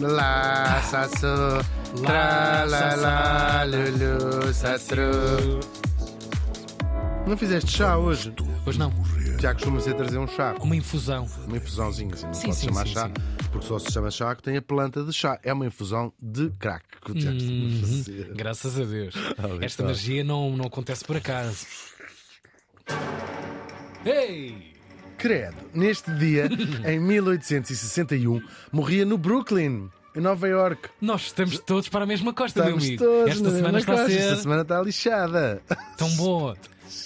Lá, sassô, tra, lá, lá, lulu, sassru. Não fizeste chá hoje? Hoje não. Já costuma ser trazer um chá. Uma infusão. Uma infusãozinha, assim, não Sim, pode sim, chamar sim, chá, sim. porque só se chama chá que tem a planta de chá. É uma infusão de crack que fazer. Graças a Deus. Esta magia não, não acontece por acaso. Ei! Credo, neste dia, em 1861, morria no Brooklyn, em Nova York. Nós estamos todos para a mesma costa, meu Estamos amigo. todos Esta na semana está a ser Esta semana está lixada. tão boa.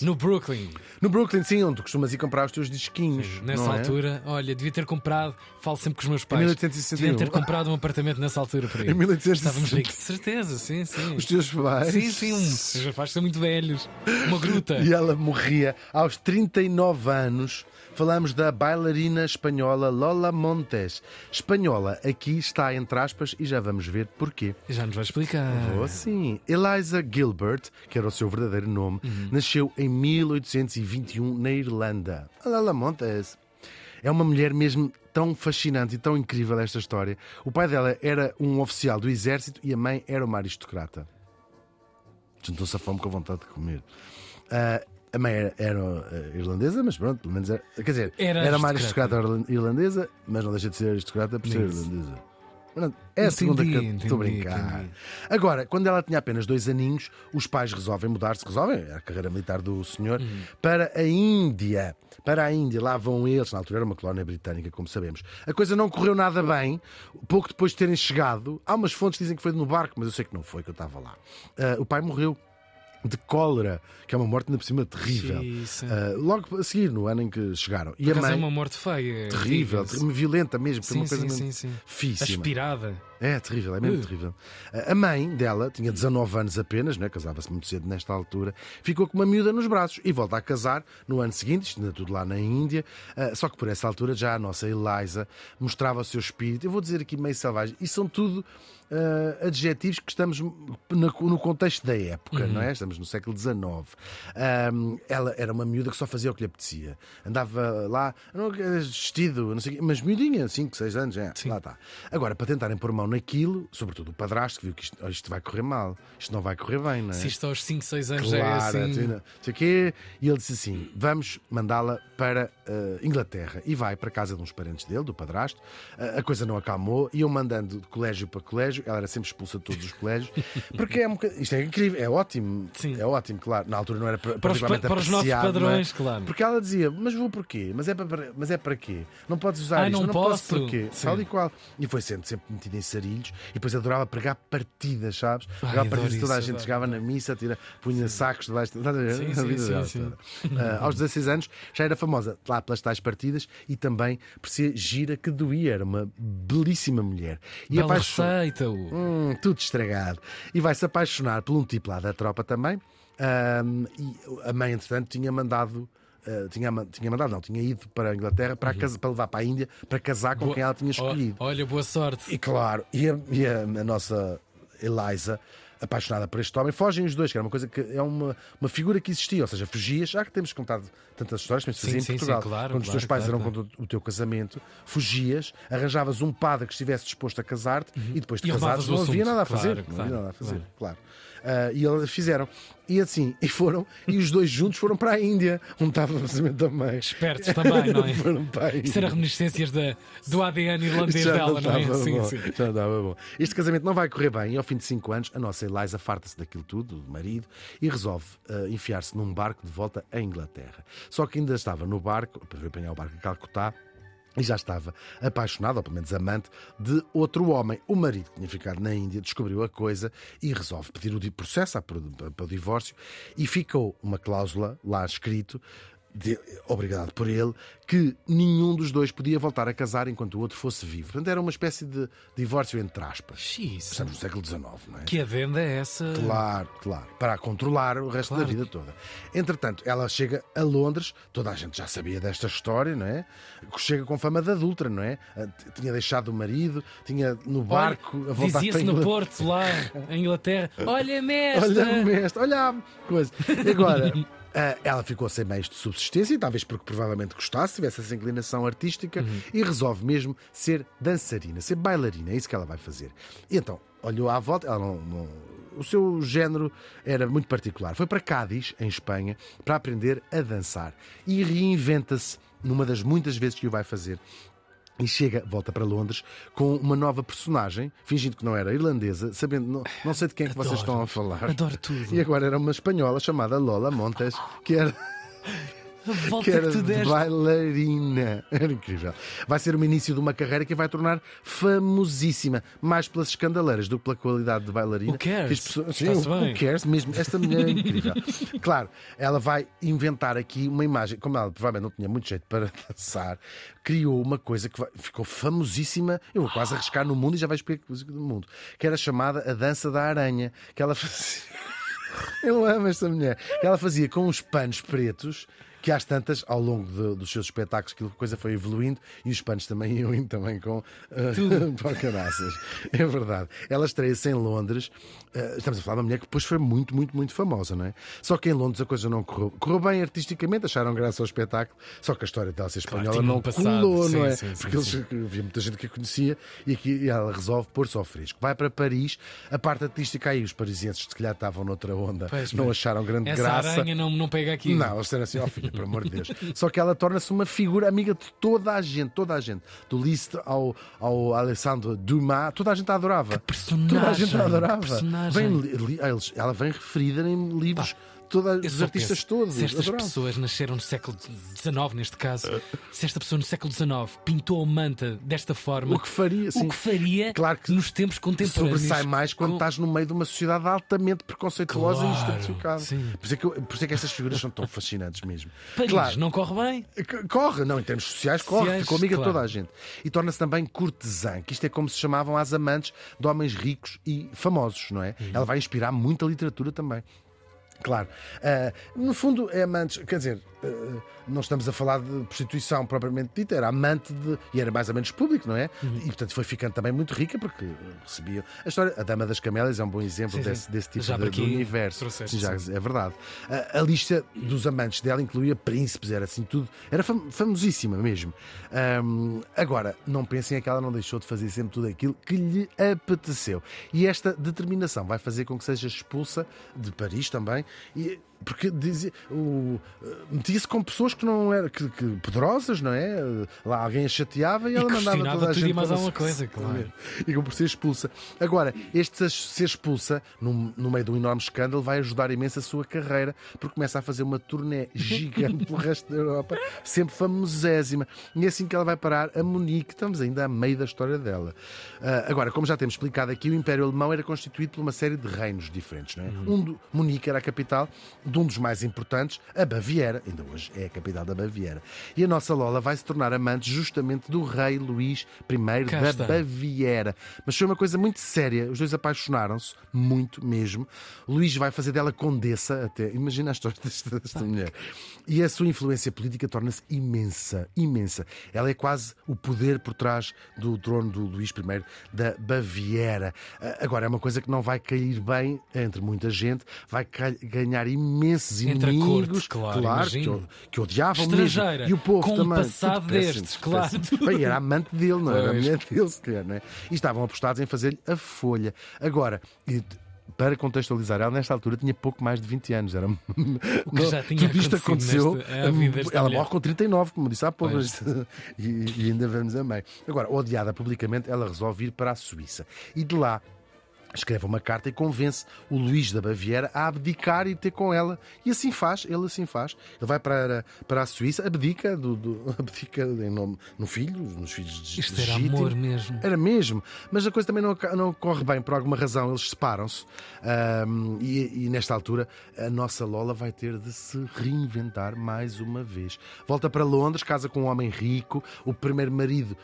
No Brooklyn. No Brooklyn, sim, onde tu costumas ir comprar os teus disquinhos. Nessa não é? altura, olha, devia ter comprado, falo sempre com os meus pais. 1861. Devia ter comprado um apartamento nessa altura para Em ele. 1861. Estávamos ricos, de certeza, sim, sim. Os teus pais. Sim, sim, os meus pais são muito velhos. Uma gruta. E ela morria aos 39 anos. Falamos da bailarina espanhola Lola Montes. Espanhola, aqui está entre aspas e já vamos ver porquê. Já nos vai explicar. Oh, sim. Eliza Gilbert, que era o seu verdadeiro nome, nasceu em 1821 na Irlanda. A Lola Montes. É uma mulher mesmo tão fascinante e tão incrível esta história. O pai dela era um oficial do exército e a mãe era uma aristocrata. Juntou-se a fome com a vontade de comer. Ah, a mãe era, era, ah, irlandesa, mas pronto, pelo menos era. Quer dizer, Era era, uma aristocrata. irlandesa, mas não deixa de ser aristocrata por ser irlandesa. É a segunda que entendi, estou a brincar. entendi. Agora, quando ela tinha apenas dois aninhos, os pais resolvem mudar-se, resolvem, é a carreira militar do senhor, Uhum. para a Índia. Para a Índia, lá vão eles, na altura era uma colónia britânica, como sabemos. A coisa não correu nada bem, pouco depois de terem chegado. Há umas fontes que dizem que foi no barco, mas eu sei que não foi, que eu estava lá. Ah, o pai morreu de cólera, que é uma morte ainda por cima terrível. Isso. Ah, logo a seguir, no ano em que chegaram. E Por a acaso mãe, é uma morte feia. terrível, diga-se. terrível, violenta mesmo, foi Sim, uma coisa sim, mesmo sim, sim. físsima. Aspirada. É terrível, é mesmo Uh. terrível. A mãe dela tinha 19 anos apenas, né? casava-se muito cedo nesta altura, ficou com uma miúda nos braços e volta a casar no ano seguinte, isto ainda tudo lá na Índia. Ah, só que por essa altura já a nossa Eliza mostrava o seu espírito, eu vou dizer aqui meio selvagem, e são tudo ah, adjetivos que estamos no, no contexto da época, não é? Estamos no século XIX. Ahm, ela era uma miúda que só fazia o que lhe apetecia. Andava lá, não, vestido, não sei mas miudinha, 5, 6 anos, é, lá está. Agora, para tentarem pôr mão naquilo, sobretudo o padrasto, que viu que isto, oh, isto vai correr mal, isto não vai correr bem, não é? Se isto aos 5, 6 anos já é Claro, assim. assim... não sei o quê. E ele disse assim: vamos mandá-la para eh, Inglaterra. E vai para casa de uns parentes dele, do padrasto. Eh, a coisa não acalmou, iam mandando de colégio para colégio. Ela era sempre expulsa de todos os colégios. Porque é um bocad- isto é incrível, é ótimo. Sim. É ótimo, claro. Na altura não era Para os, particularmente pa- para os nossos é? padrões, claro. Porque ela dizia, mas vou porquê? Mas é para, mas é para quê? Não podes usar Ai, isto, não não posso posso. porquê? Sim. Tal e qual. E foi sendo sempre metida em sarilhos e depois adorava pregar partidas, sabes? Pregava adoro partidas, toda a gente adoro. chegava na missa, tira, punha sacos debaixo. Estás a ver? Sim, sim, vida sim, sim. Ah, aos 16 anos já era famosa lá pelas tais partidas e também por ser gira que doía. Era uma belíssima mulher. E Bela apaixon- Hum, tudo estragado. E vai se apaixonar por um tipo lá da tropa também. Ahm, e a mãe, entretanto, tinha mandado. ah, tinha, tinha mandado, não, tinha ido para a Inglaterra para, casa- para levar para a Índia para casar com Boa- quem ela tinha escolhido. Olha, boa sorte. E claro, e a, e a- a nossa Eliza, apaixonada por este homem, fogem os dois, que era uma coisa que é uma, uma figura que existia, ou seja, fugias, já que temos contado tantas histórias, mas fazia em sim, sim, Portugal. claro, Quando os teus claro, pais claro, eram contra o teu casamento, fugias, arranjavas um padre que estivesse disposto a casar-te e depois de Uhum. Casares não havia nada a Claro, fazer. não claro, havia nada a fazer, claro. Ah, e eles fizeram. E assim, e foram, e os dois juntos foram para a Índia, onde estava da mãe. Espertos também, não é? Foram para. Isso era reminiscências da, do ADN irlandês Já dela, não é? estava Sim, bom, sim. Já estava bom. Este casamento não vai correr bem e ao fim de 5 anos a nossa Eliza farta-se daquilo tudo, do marido, e resolve ah, enfiar-se num barco de volta à Inglaterra. Só que ainda estava no barco, para apanhar o barco a Calcutá, e já estava apaixonado, ou pelo menos amante, de outro homem. O marido que tinha ficado na Índia descobriu a coisa e resolve pedir o processo para o divórcio e ficou uma cláusula lá escrito de- obrigado por ele, que nenhum dos dois podia voltar a casar enquanto o outro fosse vivo. Portanto, era uma espécie de divórcio entre aspas. Estamos no século XIX, não é? Que adenda é essa? Claro, claro. Para controlar o resto Claro. da vida toda. Entretanto, ela chega a Londres, toda a gente já sabia desta história, não é? Chega com fama de adulta, não é? Ah, Tinha deixado o marido, tinha no barco a voltar Dizia-se no. Porto, lá em Inglaterra: Olha, mestre! Olha, mestre, olha a coisa. E agora, ela ficou sem meios de subsistência, talvez porque provavelmente gostasse, tivesse essa inclinação artística, e resolve mesmo ser dançarina, ser bailarina. É isso que ela vai fazer. E então, olhou à volta, ela não- não, o seu género era muito particular. Foi para Cádiz, em Espanha, para aprender a dançar. E reinventa-se numa das muitas vezes que o vai fazer. E chega, volta para Londres, com uma nova personagem, fingindo que não era irlandesa, sabendo, não, não sei de quem é que vocês estão a falar. Adoro tudo. E agora era uma espanhola chamada Lola Montes, que era, A volta que que, era tu deste. bailarina. Era incrível. Vai ser o início de uma carreira que vai tornar famosíssima, mais pelas escandaleiras do que pela qualidade de bailarina. Who cares? Que as pessoas- Sim, who bem. cares? Mesmo, esta mulher é incrível. claro, ela vai inventar aqui uma imagem, como ela provavelmente não tinha muito jeito para dançar, criou uma coisa que ficou famosíssima. Eu vou quase arriscar no mundo e já vais ver do mundo, que era chamada a dança da aranha, que ela fazia. Eu amo esta mulher. Ela fazia com uns panos pretos que às tantas, ao longo de- dos seus espetáculos, aquilo a coisa foi evoluindo e os panos também iam indo também com uh. É verdade. Ela estreia-se em Londres. Uh, estamos a falar de uma mulher que depois foi muito, muito, muito famosa, não é? Só que em Londres a coisa não correu. Correu bem artisticamente, acharam graça ao espetáculo, só que a história dela ser Claro, espanhola um não passado. colou, Sim, não é? sim, sim, Porque eles havia muita gente que a conhecia e aqui ela resolve pôr-se ao fresco. Vai para Paris, a parte artística aí, os parisienses se calhar estavam noutra onda, Pois, não acharam grande Essa graça. aranha não, não pega aqui. Não, eles disseram assim, ó filha, por amor de Deus. Só que ela torna-se uma figura amiga de toda a gente, toda a gente. Do Liszt ao, ao Alessandro Dumas, toda a gente a adorava. personagem, Toda a gente a adorava. Vem eles- ela vem referida em livros, toda, dos artistas penso, todos. Se estas pessoas nasceram no século XIX, neste caso, se esta pessoa no século XIX pintou a manta desta forma, O que faria, sim. o que faria Claro que nos tempos contemporâneos? sobressai mais quando com- estás no meio de uma sociedade altamente preconceituosa Claro, e estratificada. sim. Por isso, é que por isso é que estas figuras são tão fascinantes mesmo. Paris Claro, não corre bem? Corre, não, em termos sociais, corre, Sociais, ficou amiga de claro. toda a gente. E torna-se também cortesã, que isto é como se chamavam as amantes de homens ricos e famosos, não é? Uhum. Ela vai inspirar muita literatura também. Claro. Ah, no fundo, é amante, quer dizer, ah, não estamos a falar de prostituição propriamente dita, era amante de. e era mais ou menos público, não é? Uhum. E portanto foi ficando também muito rica porque recebia. A história, a Dama das Camélias é um bom exemplo Sim, sim. desse, desse tipo Já de, aqui universo. Sim, já, é verdade. A, a lista dos amantes dela incluía príncipes, era assim tudo. Era fam- famosíssima mesmo. Ahm, agora, não pensem é que ela não deixou de fazer sempre tudo aquilo que lhe apeteceu. E esta determinação vai fazer com que seja expulsa de Paris também. E, porque dizia, o, eh, metia-se com pessoas que não eram que, que poderosas, não é? Lá alguém a chateava e, E ela mandava toda a gente mais alguma coisa, claro. E por ser expulsa. Agora, este ser expulsa, no, no meio de um enorme escândalo, vai ajudar imenso a sua carreira, porque começa a fazer uma turnê gigante pelo resto da Europa, sempre famosésima. E é assim que ela vai parar a Munique. Estamos ainda a meio da história dela. Ah, agora, como já temos explicado aqui, o Império Alemão era constituído por uma série de reinos diferentes. Não é? Uhum. Um do, Munique era a capital de um dos mais importantes, a Baviera. Ainda hoje é a capital da Baviera. E a nossa Lola vai se tornar amante justamente do rei Luís I Cá da está. Baviera. Mas foi uma coisa muito séria. Os dois apaixonaram-se, muito mesmo. Luís vai fazer dela condessa até. Imagina a história desta, desta mulher. E a sua influência política torna-se imensa, imensa. Ela é quase o poder por trás do trono do Luís I da Baviera. Ah, Agora, é uma coisa que não vai cair bem entre muita gente, vai ganhar imensos Entre inimigos, corte, claro, que, imagino. o- que odiavam mesmo. Estrangeira, E o povo com um também. passado Tudo péssimo, destes, claro. Bem, era amante dele, não era a Pois. mulher dele, se calhar, não é? E estavam apostados em fazer-lhe a folha. Agora, para contextualizar, ela nesta altura tinha pouco mais de 20 anos. Era... O que já tinha Tudo isto aconteceu. vida desta ela mulher. morre com 39, como disse há pouco. Pois. E, e ainda vamos a meio. Agora, odiada publicamente, ela resolve ir para a Suíça. E de lá escreve uma carta e convence o Luís da Baviera a abdicar e ter com ela. E assim faz, ele assim faz. Ele vai para, para a Suíça, abdica, do, do- abdica em nome, no filho, nos filhos de Isto era amor mesmo. Era mesmo, mas a coisa também não, não corre bem, por alguma razão, eles separam-se. Ahm, e, e nesta altura a nossa Lola vai ter de se reinventar mais uma vez. Volta para Londres, casa com um homem rico, o primeiro marido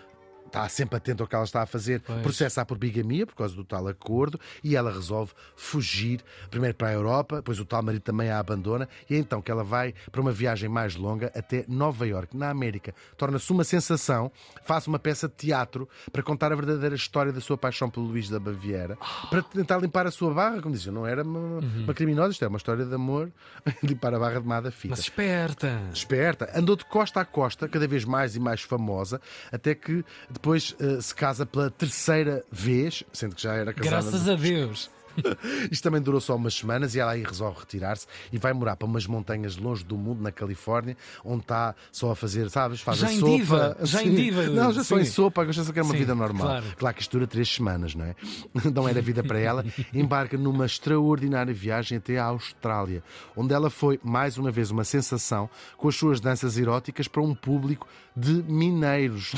está sempre atento ao que ela está a fazer, Pois. processa-a por bigamia por causa do tal acordo e ela resolve fugir primeiro para a Europa, depois o tal marido também a abandona e é então que ela vai para uma viagem mais longa até Nova York, na América. Torna-se uma sensação, faz uma peça de teatro para contar a verdadeira história da sua paixão pelo Luís da Baviera, para tentar limpar a sua barra, como dizia, não era uma, uma criminosa, isto é uma história de amor, limpar a barra de Mada Fita. Mas esperta. Esperta, andou de costa a costa, cada vez mais e mais famosa, até que depois eh, se casa pela terceira vez, sendo que já era casada. Graças a Deus. Isto também durou só umas semanas e ela aí resolve retirar-se e vai morar para umas montanhas longe do mundo, na Califórnia, onde está só a fazer, sabes? Faz Já a em sopa. diva, já em Sim. diva, Não, já só em sim. sopa, gosta de quer uma Sim, vida normal. claro. Claro que isto dura três semanas, não é? Não era vida para ela. Embarca numa extraordinária viagem até à Austrália, onde ela foi, mais uma vez, uma sensação com as suas danças eróticas para um público de mineiros.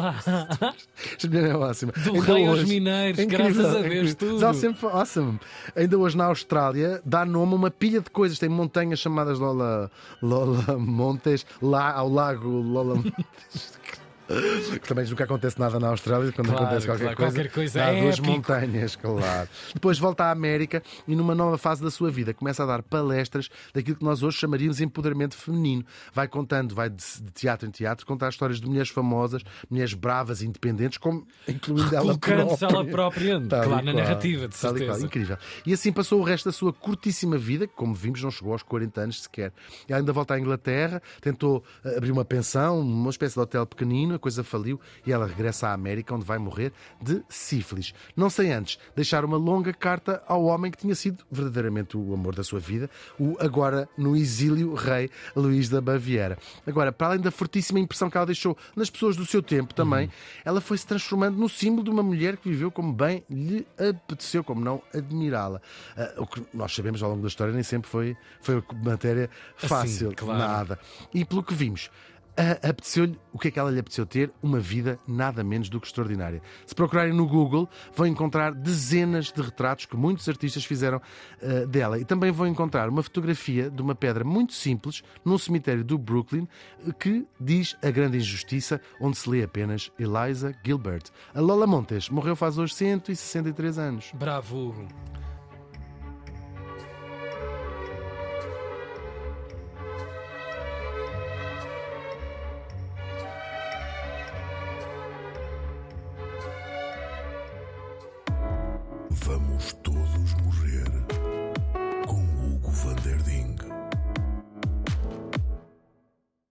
Pá. É ótima. Do Ainda rei aos hoje- mineiros, É incrível, graças a é Deus, incrível. tudo. Ela sempre awesome. Ainda hoje na Austrália dá nome a uma pilha de coisas. Tem montanhas chamadas Lola, Lola Montes, lá ao lago Lola Montes. Que também nunca acontece nada na Austrália quando Claro, acontece qualquer claro, coisa. qualquer coisa há é duas épico. montanhas, claro. Depois volta à América e numa nova fase da sua vida começa a dar palestras daquilo que nós hoje chamaríamos de empoderamento feminino. Vai contando, vai de teatro em teatro, contar histórias de mulheres famosas, mulheres bravas e independentes, como incluindo ela Colocando-se ela própria. própria, Tal claro, na narrativa, de e qual. certeza. Incrível. E assim passou o resto da sua curtíssima vida, que, como vimos, não chegou aos 40 anos sequer. Ela ainda volta à Inglaterra, tentou eh, abrir uma pensão, uma espécie de hotel pequenino, coisa faliu e ela regressa à América, onde vai morrer de sífilis. Não sem antes deixar uma longa carta ao homem que tinha sido verdadeiramente o amor da sua vida, o agora no exílio rei Luís da Baviera. Agora, para além da fortíssima impressão que ela deixou nas pessoas do seu tempo também, ela foi se transformando no símbolo de uma mulher que viveu como bem lhe apeteceu, como não admirá-la. Ah, o que nós sabemos ao longo da história nem sempre foi, foi matéria fácil, Assim, claro. nada. E pelo que vimos. Apeteceu-lhe, o que é que ela lhe apeteceu ter? Uma vida nada menos do que extraordinária. Se procurarem no Google, vão encontrar dezenas de retratos que muitos artistas fizeram ah, dela. E também vão encontrar uma fotografia de uma pedra muito simples num cemitério do Brooklyn eh, que diz a grande injustiça, onde se lê apenas Eliza Gilbert. A Lola Montes morreu faz hoje 163 anos. Bravo,